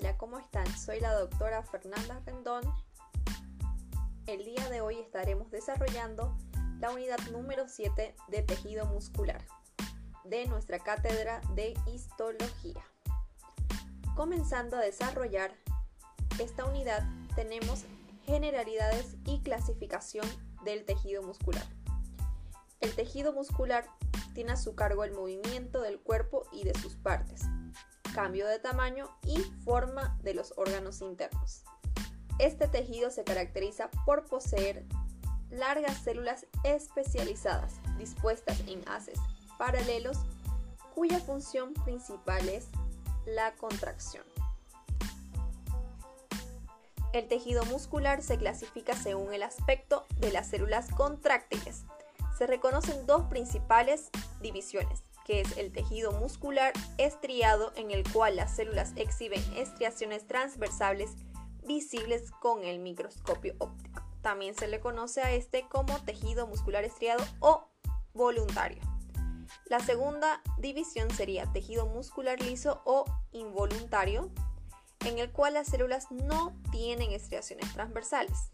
Hola, ¿cómo están? Soy la doctora Fernanda Rendón. El día de hoy estaremos desarrollando la unidad número 7 de tejido muscular de nuestra cátedra de histología. Comenzando a desarrollar esta unidad tenemos generalidades y clasificación del tejido muscular. El tejido muscular tiene a su cargo el movimiento del cuerpo y de sus partes, cambio de tamaño y forma de los órganos internos. Este tejido se caracteriza por poseer largas células especializadas dispuestas en haces paralelos cuya función principal es la contracción. El tejido muscular se clasifica según el aspecto de las células contráctiles. Se reconocen dos principales divisiones, que es el tejido muscular estriado en el cual las células exhiben estriaciones transversales visibles con el microscopio óptico. También se le conoce a este como tejido muscular estriado o voluntario. La segunda división sería tejido muscular liso o involuntario, en el cual las células no tienen estriaciones transversales.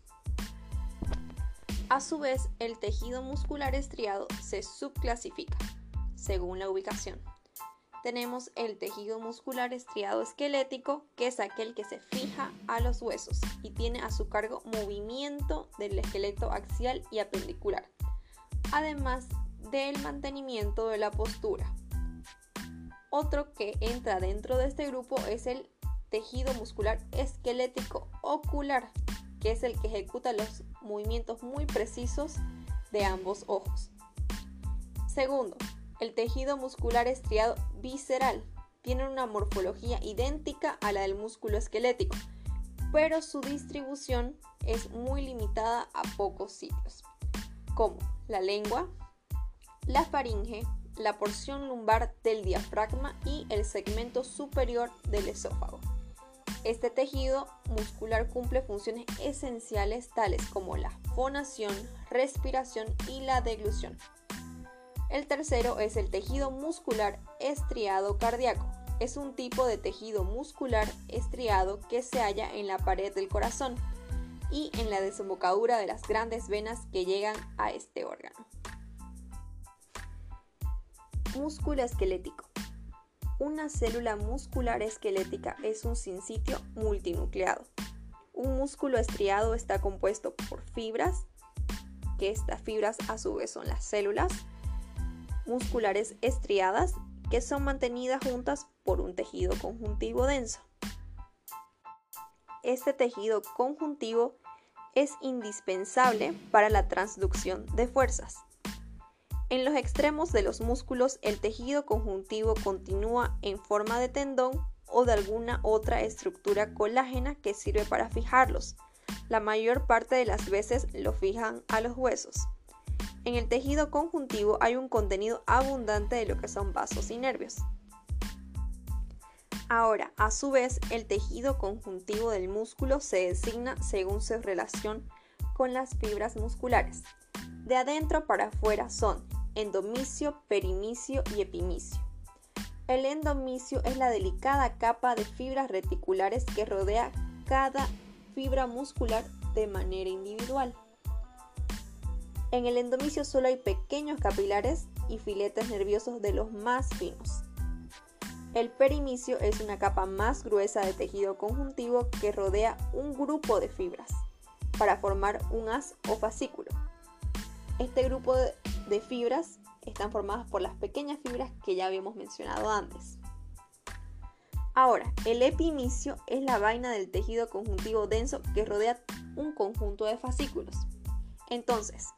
A su vez, el tejido muscular estriado se subclasifica según la ubicación. Tenemos el tejido muscular estriado esquelético, que es aquel que se fija a los huesos y tiene a su cargo movimiento del esqueleto axial y apendicular, además del mantenimiento de la postura. Otro que entra dentro de este grupo es el tejido muscular esquelético ocular, que es el que ejecuta los movimientos muy precisos de ambos ojos. Segundo, el tejido muscular estriado visceral tiene una morfología idéntica a la del músculo esquelético, pero su distribución es muy limitada a pocos sitios, como la lengua, la faringe, la porción lumbar del diafragma y el segmento superior del esófago. Este tejido muscular cumple funciones esenciales tales como la fonación, respiración y la deglución. El tercero es el tejido muscular estriado cardíaco. Es un tipo de tejido muscular estriado que se halla en la pared del corazón y en la desembocadura de las grandes venas que llegan a este órgano. Músculo esquelético. Una célula muscular esquelética es un sinsitio multinucleado. Un músculo estriado está compuesto por fibras, que estas fibras a su vez son las células musculares estriadas, que son mantenidas juntas por un tejido conjuntivo denso. Este tejido conjuntivo es indispensable para la transducción de fuerzas. En los extremos de los músculos el tejido conjuntivo continúa en forma de tendón o de alguna otra estructura colágena que sirve para fijarlos. La mayor parte de las veces lo fijan a los huesos. En el tejido conjuntivo hay un contenido abundante de lo que son vasos y nervios. Ahora, a su vez, el tejido conjuntivo del músculo se designa según su relación con las fibras musculares. De adentro para afuera son endomicio, perimicio y epimicio. El endomicio es la delicada capa de fibras reticulares que rodea cada fibra muscular de manera individual. En el endomicio solo hay pequeños capilares y filetes nerviosos de los más finos. El perimicio es una capa más gruesa de tejido conjuntivo que rodea un grupo de fibras para formar un haz o fascículo. Este grupo de fibras están formadas por las pequeñas fibras que ya habíamos mencionado antes. Ahora, el epimicio es la vaina del tejido conjuntivo denso que rodea un conjunto de fascículos. Entonces,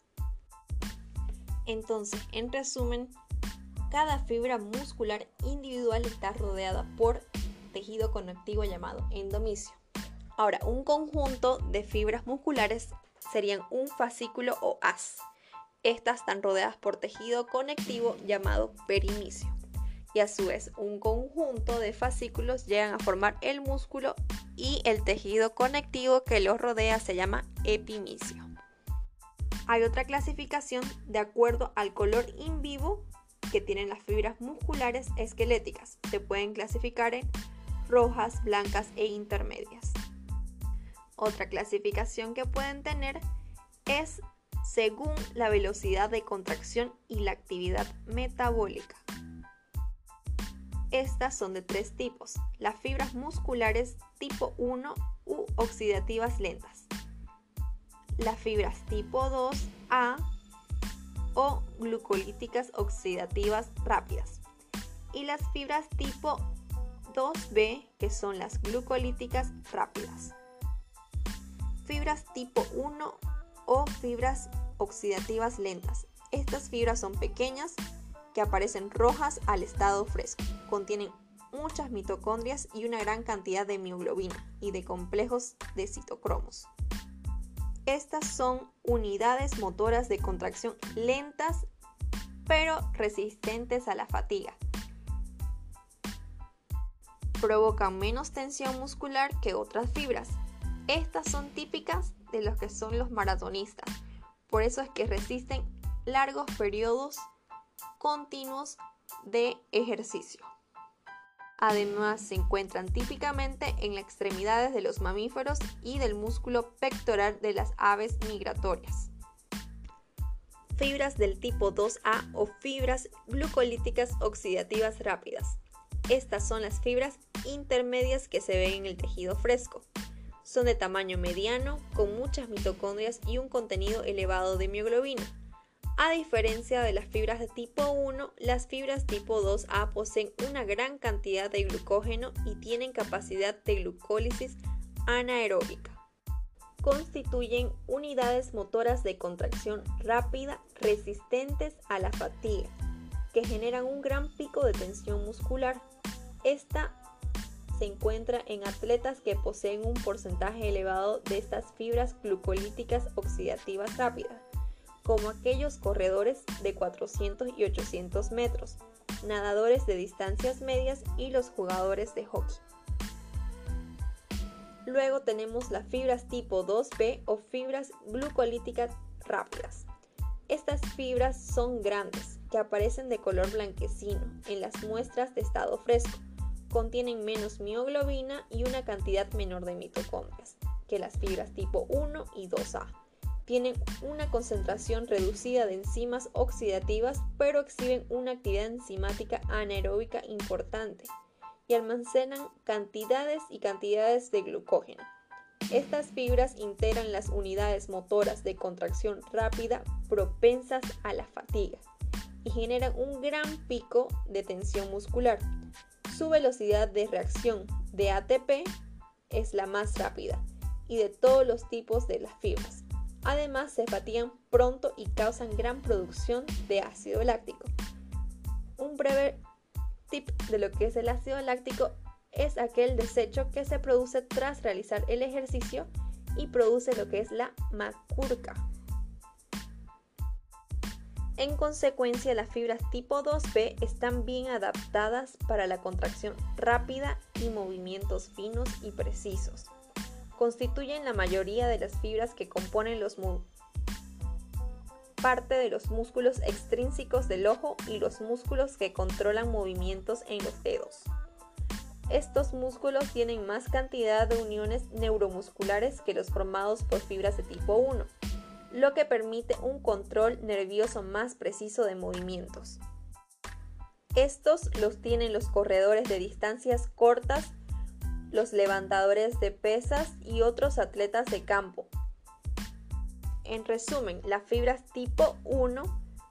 entonces, en resumen, cada fibra muscular individual está rodeada por tejido conectivo llamado endomicio. Ahora, un conjunto de fibras musculares serían un fascículo o haz. Estas están rodeadas por tejido conectivo llamado perimicio. Y a su vez, un conjunto de fascículos llegan a formar el músculo y el tejido conectivo que los rodea se llama epimicio. Hay otra clasificación de acuerdo al color in vivo que tienen las fibras musculares esqueléticas. Se pueden clasificar en rojas, blancas e intermedias. Otra clasificación que pueden tener es según la velocidad de contracción y la actividad metabólica. Estas son de tres tipos, las fibras musculares tipo 1 u oxidativas lentas, las fibras tipo 2A o glucolíticas oxidativas rápidas y las fibras tipo 2B que son las glucolíticas rápidas. Fibras tipo 1 o fibras oxidativas lentas. Estas fibras son pequeñas que aparecen rojas al estado fresco. Contienen muchas mitocondrias y una gran cantidad de mioglobina y de complejos de citocromos. Estas son unidades motoras de contracción lentas pero resistentes a la fatiga. Provocan menos tensión muscular que otras fibras. Estas son típicas de los que son los maratonistas. Por eso es que resisten largos periodos continuos de ejercicio. Además, se encuentran típicamente en las extremidades de los mamíferos y del músculo pectoral de las aves migratorias. Fibras del tipo 2A o fibras glucolíticas oxidativas rápidas. Estas son las fibras intermedias que se ven en el tejido fresco. Son de tamaño mediano, con muchas mitocondrias y un contenido elevado de mioglobina a diferencia de las fibras de tipo 1, las fibras tipo 2A poseen una gran cantidad de glucógeno y tienen capacidad de glucólisis anaeróbica. Constituyen unidades motoras de contracción rápida resistentes a la fatiga, que generan un gran pico de tensión muscular. Esta se encuentra en atletas que poseen un porcentaje elevado de estas fibras glucolíticas oxidativas rápidas como aquellos corredores de 400 y 800 metros, nadadores de distancias medias y los jugadores de hockey. Luego tenemos las fibras tipo 2B o fibras glucolíticas rápidas. Estas fibras son grandes, que aparecen de color blanquecino en las muestras de estado fresco. Contienen menos mioglobina y una cantidad menor de mitocondrias que las fibras tipo 1 y 2A tienen una concentración reducida de enzimas oxidativas, pero exhiben una actividad enzimática anaeróbica importante y almacenan cantidades y cantidades de glucógeno. Estas fibras integran las unidades motoras de contracción rápida propensas a la fatiga y generan un gran pico de tensión muscular. Su velocidad de reacción de ATP es la más rápida y de todos los tipos de las fibras. Además, se fatigan pronto y causan gran producción de ácido láctico. Un breve tip de lo que es el ácido láctico es aquel desecho que se produce tras realizar el ejercicio y produce lo que es la macurca. En consecuencia, las fibras tipo 2B están bien adaptadas para la contracción rápida y movimientos finos y precisos constituyen la mayoría de las fibras que componen los parte de los músculos extrínsecos del ojo y los músculos que controlan movimientos en los dedos. Estos músculos tienen más cantidad de uniones neuromusculares que los formados por fibras de tipo 1, lo que permite un control nervioso más preciso de movimientos. Estos los tienen los corredores de distancias cortas los levantadores de pesas y otros atletas de campo. En resumen, las fibras tipo 1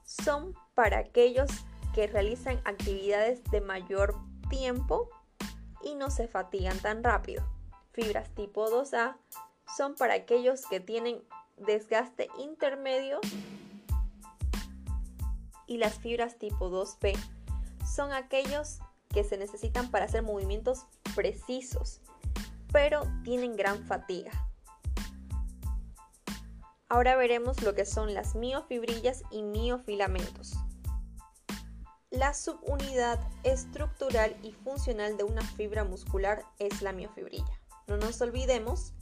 son para aquellos que realizan actividades de mayor tiempo y no se fatigan tan rápido. Fibras tipo 2A son para aquellos que tienen desgaste intermedio y las fibras tipo 2B son aquellos que se necesitan para hacer movimientos precisos, pero tienen gran fatiga. Ahora veremos lo que son las miofibrillas y miofilamentos. La subunidad estructural y funcional de una fibra muscular es la miofibrilla. No nos olvidemos,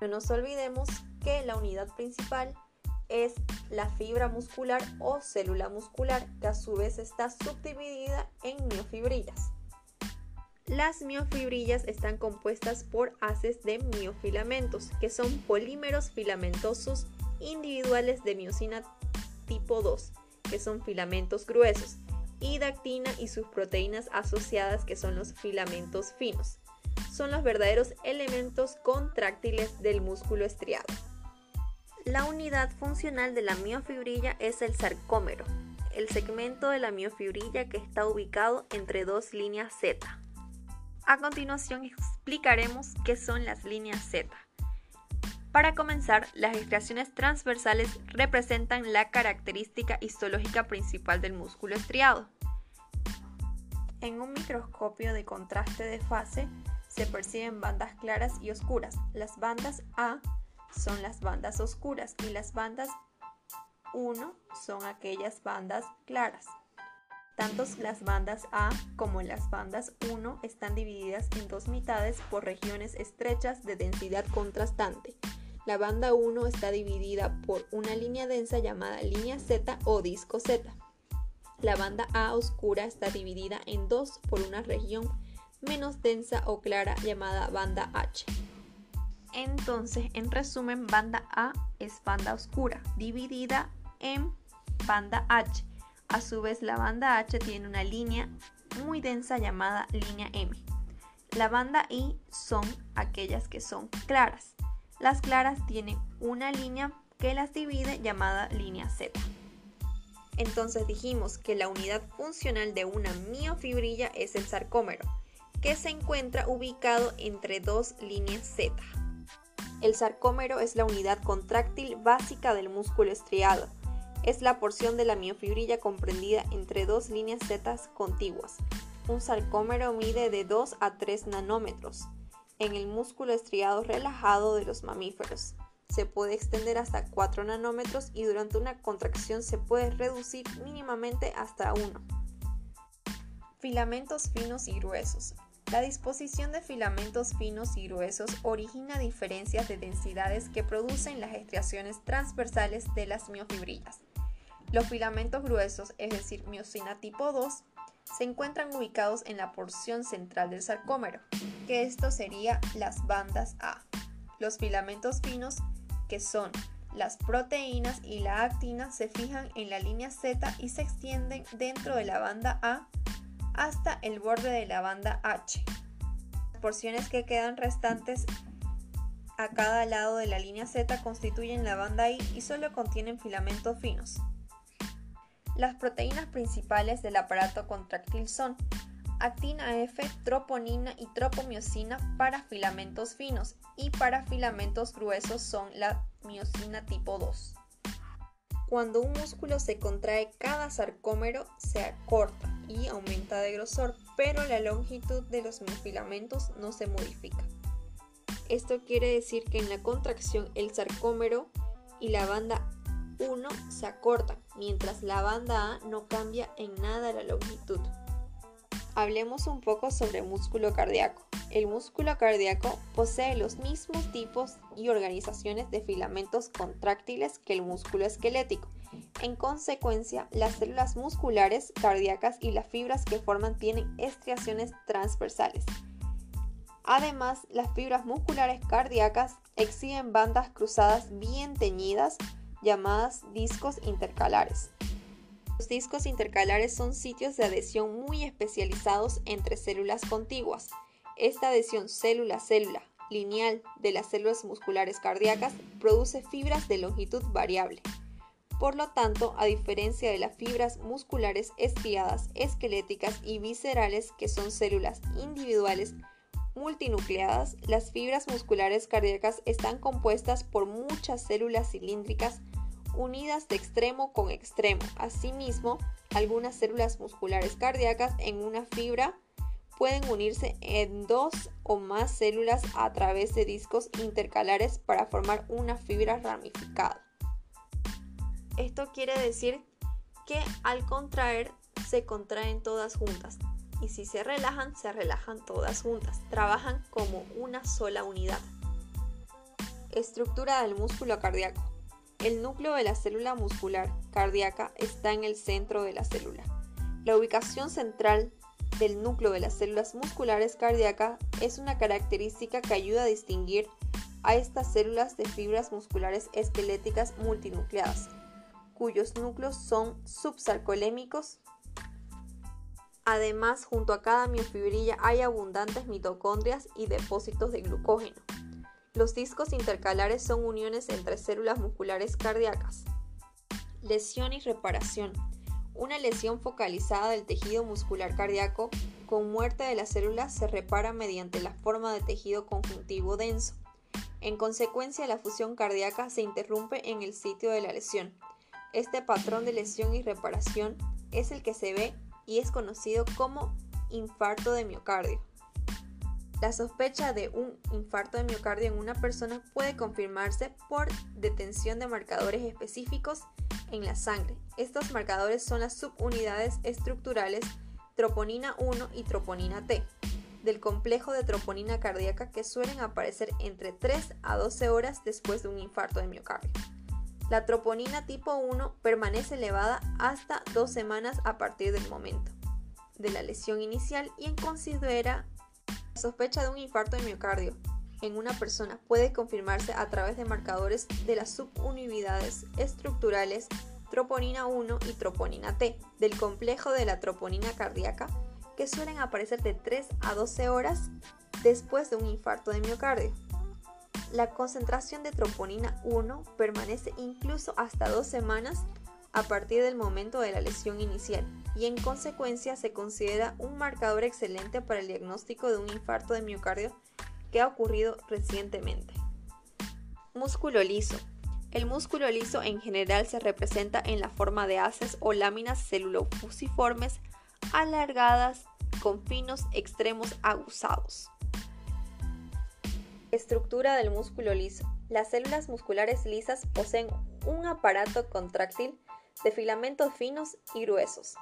no nos olvidemos que la unidad principal es la fibra muscular o célula muscular, que a su vez está subdividida en miofibrillas. Las miofibrillas están compuestas por haces de miofilamentos, que son polímeros filamentosos individuales de miocina tipo 2, que son filamentos gruesos, y dactina y sus proteínas asociadas, que son los filamentos finos. Son los verdaderos elementos contráctiles del músculo estriado. La unidad funcional de la miofibrilla es el sarcómero, el segmento de la miofibrilla que está ubicado entre dos líneas Z. A continuación explicaremos qué son las líneas Z. Para comenzar, las estriaciones transversales representan la característica histológica principal del músculo estriado. En un microscopio de contraste de fase se perciben bandas claras y oscuras. Las bandas A son las bandas oscuras y las bandas 1 son aquellas bandas claras. Tanto las bandas A como las bandas 1 están divididas en dos mitades por regiones estrechas de densidad contrastante. La banda 1 está dividida por una línea densa llamada línea Z o disco Z. La banda A oscura está dividida en dos por una región menos densa o clara llamada banda H. Entonces, en resumen, banda A es banda oscura, dividida en banda H. A su vez, la banda H tiene una línea muy densa llamada línea M. La banda I son aquellas que son claras. Las claras tienen una línea que las divide llamada línea Z. Entonces dijimos que la unidad funcional de una miofibrilla es el sarcómero, que se encuentra ubicado entre dos líneas Z. El sarcómero es la unidad contráctil básica del músculo estriado. Es la porción de la miofibrilla comprendida entre dos líneas Z contiguas. Un sarcómero mide de 2 a 3 nanómetros en el músculo estriado relajado de los mamíferos. Se puede extender hasta 4 nanómetros y durante una contracción se puede reducir mínimamente hasta 1. Filamentos finos y gruesos. La disposición de filamentos finos y gruesos origina diferencias de densidades que producen las estriaciones transversales de las miofibrillas. Los filamentos gruesos, es decir, miocina tipo 2, se encuentran ubicados en la porción central del sarcómero, que esto sería las bandas A. Los filamentos finos, que son las proteínas y la actina, se fijan en la línea Z y se extienden dentro de la banda A hasta el borde de la banda H. Las porciones que quedan restantes a cada lado de la línea Z constituyen la banda I y solo contienen filamentos finos. Las proteínas principales del aparato contráctil son actina F, troponina y tropomiosina para filamentos finos y para filamentos gruesos son la miosina tipo 2. Cuando un músculo se contrae, cada sarcómero se acorta y aumenta de grosor, pero la longitud de los filamentos no se modifica. Esto quiere decir que en la contracción el sarcómero y la banda 1 se acortan, mientras la banda A no cambia en nada la longitud. Hablemos un poco sobre músculo cardíaco. El músculo cardíaco posee los mismos tipos y organizaciones de filamentos contráctiles que el músculo esquelético. En consecuencia, las células musculares cardíacas y las fibras que forman tienen estriaciones transversales. Además, las fibras musculares cardíacas exhiben bandas cruzadas bien teñidas llamadas discos intercalares. Los discos intercalares son sitios de adhesión muy especializados entre células contiguas. Esta adhesión célula-célula lineal de las células musculares cardíacas produce fibras de longitud variable. Por lo tanto, a diferencia de las fibras musculares estriadas, esqueléticas y viscerales, que son células individuales multinucleadas, las fibras musculares cardíacas están compuestas por muchas células cilíndricas unidas de extremo con extremo. Asimismo, algunas células musculares cardíacas en una fibra pueden unirse en dos o más células a través de discos intercalares para formar una fibra ramificada. Esto quiere decir que al contraer se contraen todas juntas y si se relajan, se relajan todas juntas. Trabajan como una sola unidad. Estructura del músculo cardíaco. El núcleo de la célula muscular cardíaca está en el centro de la célula. La ubicación central del núcleo de las células musculares cardíacas es una característica que ayuda a distinguir a estas células de fibras musculares esqueléticas multinucleadas, cuyos núcleos son subsarcolémicos. Además, junto a cada miofibrilla hay abundantes mitocondrias y depósitos de glucógeno. Los discos intercalares son uniones entre células musculares cardíacas. Lesión y reparación. Una lesión focalizada del tejido muscular cardíaco con muerte de las células se repara mediante la forma de tejido conjuntivo denso. En consecuencia, la fusión cardíaca se interrumpe en el sitio de la lesión. Este patrón de lesión y reparación es el que se ve y es conocido como infarto de miocardio. La sospecha de un infarto de miocardio en una persona puede confirmarse por detención de marcadores específicos en la sangre. Estos marcadores son las subunidades estructurales troponina 1 y troponina T del complejo de troponina cardíaca que suelen aparecer entre 3 a 12 horas después de un infarto de miocardio. La troponina tipo 1 permanece elevada hasta 2 semanas a partir del momento de la lesión inicial y en considera sospecha de un infarto de miocardio en una persona puede confirmarse a través de marcadores de las subunidades estructurales troponina 1 y troponina T del complejo de la troponina cardíaca que suelen aparecer de 3 a 12 horas después de un infarto de miocardio. La concentración de troponina 1 permanece incluso hasta dos semanas a partir del momento de la lesión inicial y en consecuencia se considera un marcador excelente para el diagnóstico de un infarto de miocardio que ha ocurrido recientemente. Músculo liso. El músculo liso en general se representa en la forma de haces o láminas celulofusiformes alargadas con finos extremos aguzados. Estructura del músculo liso. Las células musculares lisas poseen un aparato contráctil de filamentos finos y gruesos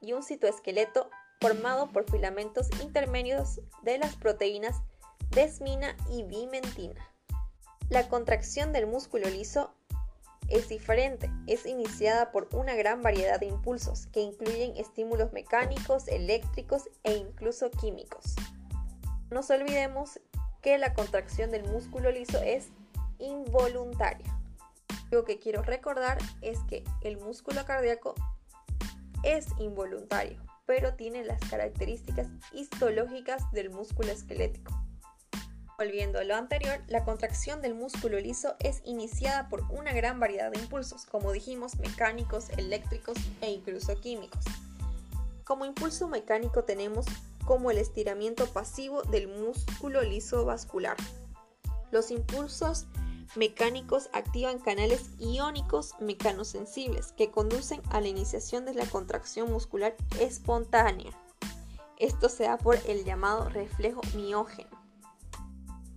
y un citoesqueleto formado por filamentos intermedios de las proteínas desmina y bimentina. La contracción del músculo liso es diferente, es iniciada por una gran variedad de impulsos que incluyen estímulos mecánicos, eléctricos e incluso químicos. No olvidemos que la contracción del músculo liso es involuntaria. Lo que quiero recordar es que el músculo cardíaco es involuntario, pero tiene las características histológicas del músculo esquelético. Volviendo a lo anterior, la contracción del músculo liso es iniciada por una gran variedad de impulsos, como dijimos, mecánicos, eléctricos e incluso químicos. Como impulso mecánico tenemos como el estiramiento pasivo del músculo liso vascular. Los impulsos mecánicos activan canales iónicos mecanosensibles que conducen a la iniciación de la contracción muscular espontánea. Esto se da por el llamado reflejo miógeno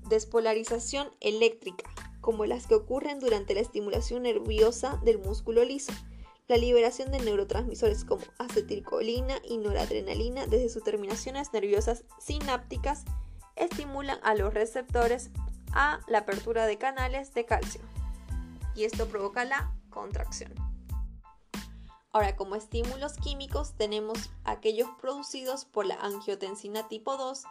despolarización eléctrica, como las que ocurren durante la estimulación nerviosa del músculo liso, la liberación de neurotransmisores como acetilcolina y noradrenalina desde sus terminaciones nerviosas sinápticas estimulan a los receptores a la apertura de canales de calcio y esto provoca la contracción. Ahora, como estímulos químicos tenemos aquellos producidos por la angiotensina tipo 2,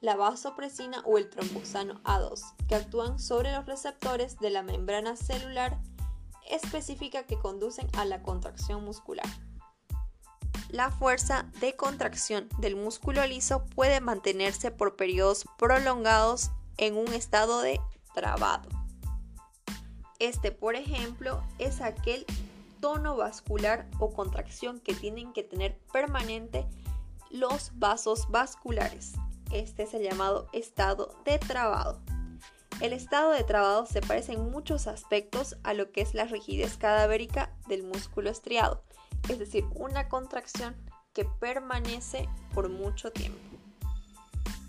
la vasopresina o el tromboxano A2, que actúan sobre los receptores de la membrana celular específica que conducen a la contracción muscular. La fuerza de contracción del músculo liso puede mantenerse por periodos prolongados en un estado de trabado. Este, por ejemplo, es aquel tono vascular o contracción que tienen que tener permanente los vasos vasculares. Este es el llamado estado de trabado. El estado de trabado se parece en muchos aspectos a lo que es la rigidez cadavérica del músculo estriado, es decir, una contracción que permanece por mucho tiempo.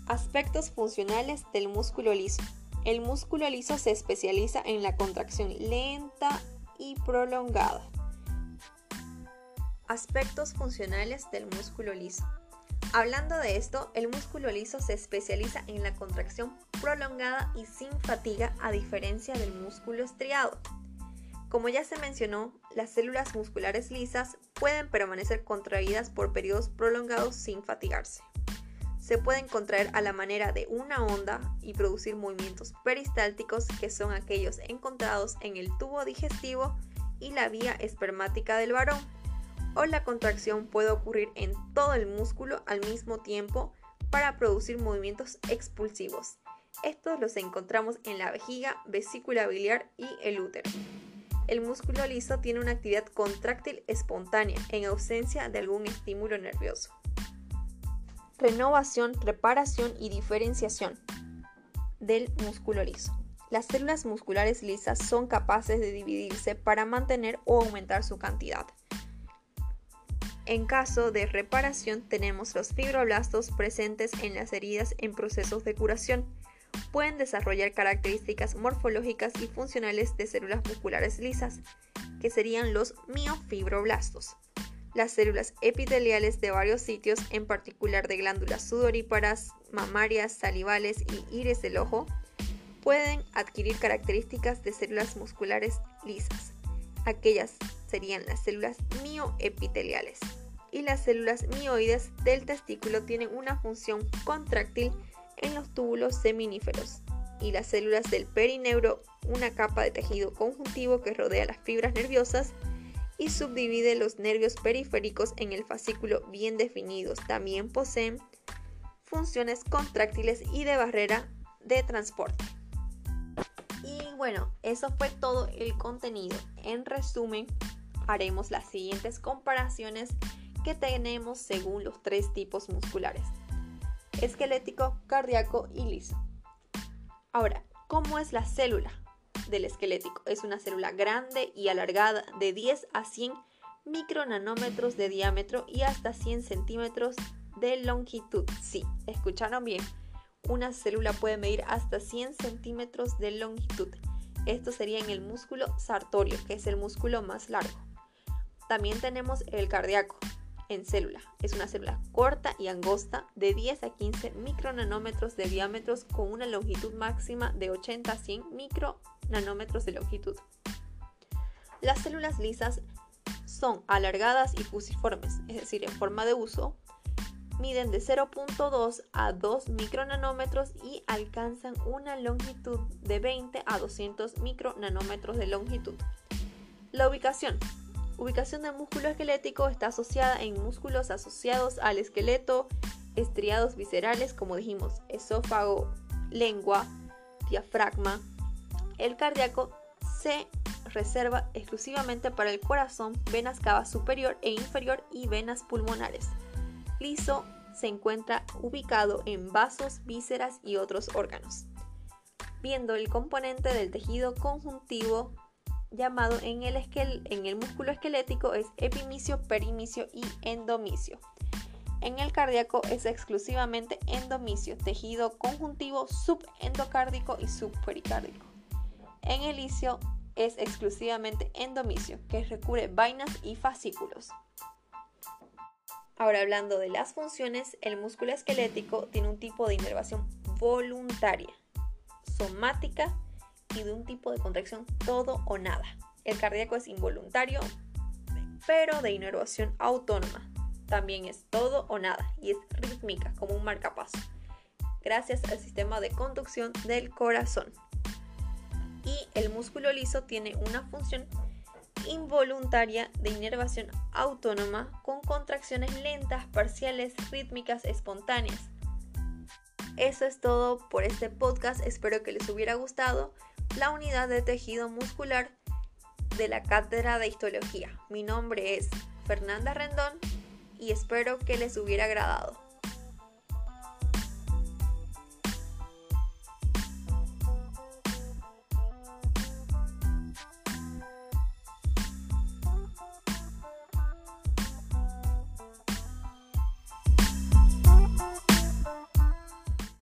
Aspectos funcionales del músculo liso. El músculo liso se especializa en la contracción lenta y prolongada. Aspectos funcionales del músculo liso. Hablando de esto, el músculo liso se especializa en la contracción prolongada y sin fatiga a diferencia del músculo estriado. Como ya se mencionó, las células musculares lisas pueden permanecer contraídas por periodos prolongados sin fatigarse. se pueden contraer a la manera de una onda y producir movimientos peristálticos que son aquellos encontrados en el tubo digestivo y la vía espermática del varón. O la contracción puede ocurrir en todo el músculo al mismo tiempo para producir movimientos expulsivos. Estos los encontramos en la vejiga, vesícula biliar y el útero. El músculo liso tiene una actividad contráctil espontánea en ausencia de algún estímulo nervioso. Renovación, reparación y diferenciación del músculo liso. Las células musculares lisas son capaces de dividirse para mantener o aumentar su cantidad. En caso de reparación tenemos los fibroblastos presentes en las heridas en procesos de curación pueden desarrollar características morfológicas y funcionales de células musculares lisas, que serían los miofibroblastos. Las células epiteliales de varios sitios, en particular de glándulas sudoríparas, mamarias, salivales y iris del ojo, pueden adquirir características de células musculares lisas. Aquellas serían las células mioepiteliales. Y las células mioides del testículo tienen una función contráctil en los túbulos seminíferos y las células del perineuro, una capa de tejido conjuntivo que rodea las fibras nerviosas y subdivide los nervios periféricos en el fascículo bien definidos. También poseen funciones contráctiles y de barrera de transporte. Y bueno, eso fue todo el contenido. En resumen, haremos las siguientes comparaciones que tenemos según los tres tipos musculares esquelético, cardíaco y liso. Ahora, ¿cómo es la célula del esquelético? Es una célula grande y alargada de 10 a 100 micronanómetros de diámetro y hasta 100 centímetros de longitud. Sí, escucharon bien. Una célula puede medir hasta 100 centímetros de longitud. Esto sería en el músculo sartorio, que es el músculo más largo. También tenemos el cardíaco, en célula. Es una célula corta y angosta de 10 a 15 micronanómetros de diámetros con una longitud máxima de 80 a 100 micronanómetros de longitud. Las células lisas son alargadas y fusiformes, es decir, en forma de uso, miden de 0.2 a 2 micronanómetros y alcanzan una longitud de 20 a 200 micronanómetros de longitud. La ubicación ubicación del músculo esquelético está asociada en músculos asociados al esqueleto, estriados viscerales, como dijimos, esófago, lengua, diafragma. El cardíaco se reserva exclusivamente para el corazón, venas cava superior e inferior y venas pulmonares. Liso se encuentra ubicado en vasos, vísceras y otros órganos. Viendo el componente del tejido conjuntivo llamado en el, en el músculo esquelético es epimicio, perimicio y endomicio. En el cardíaco es exclusivamente endomicio, tejido conjuntivo subendocárdico y subpericárdico. En el isio es exclusivamente endomicio, que recubre vainas y fascículos. Ahora hablando de las funciones, el músculo esquelético tiene un tipo de inervación voluntaria, somática y de un tipo de contracción todo o nada. El cardíaco es involuntario, pero de inervación autónoma. También es todo o nada y es rítmica como un marcapaso, gracias al sistema de conducción del corazón. Y el músculo liso tiene una función involuntaria de inervación autónoma con contracciones lentas, parciales, rítmicas, espontáneas. Eso es todo por este podcast, espero que les hubiera gustado la unidad de tejido muscular de la Cátedra de Histología. Mi nombre es Fernanda Rendón y espero que les hubiera agradado.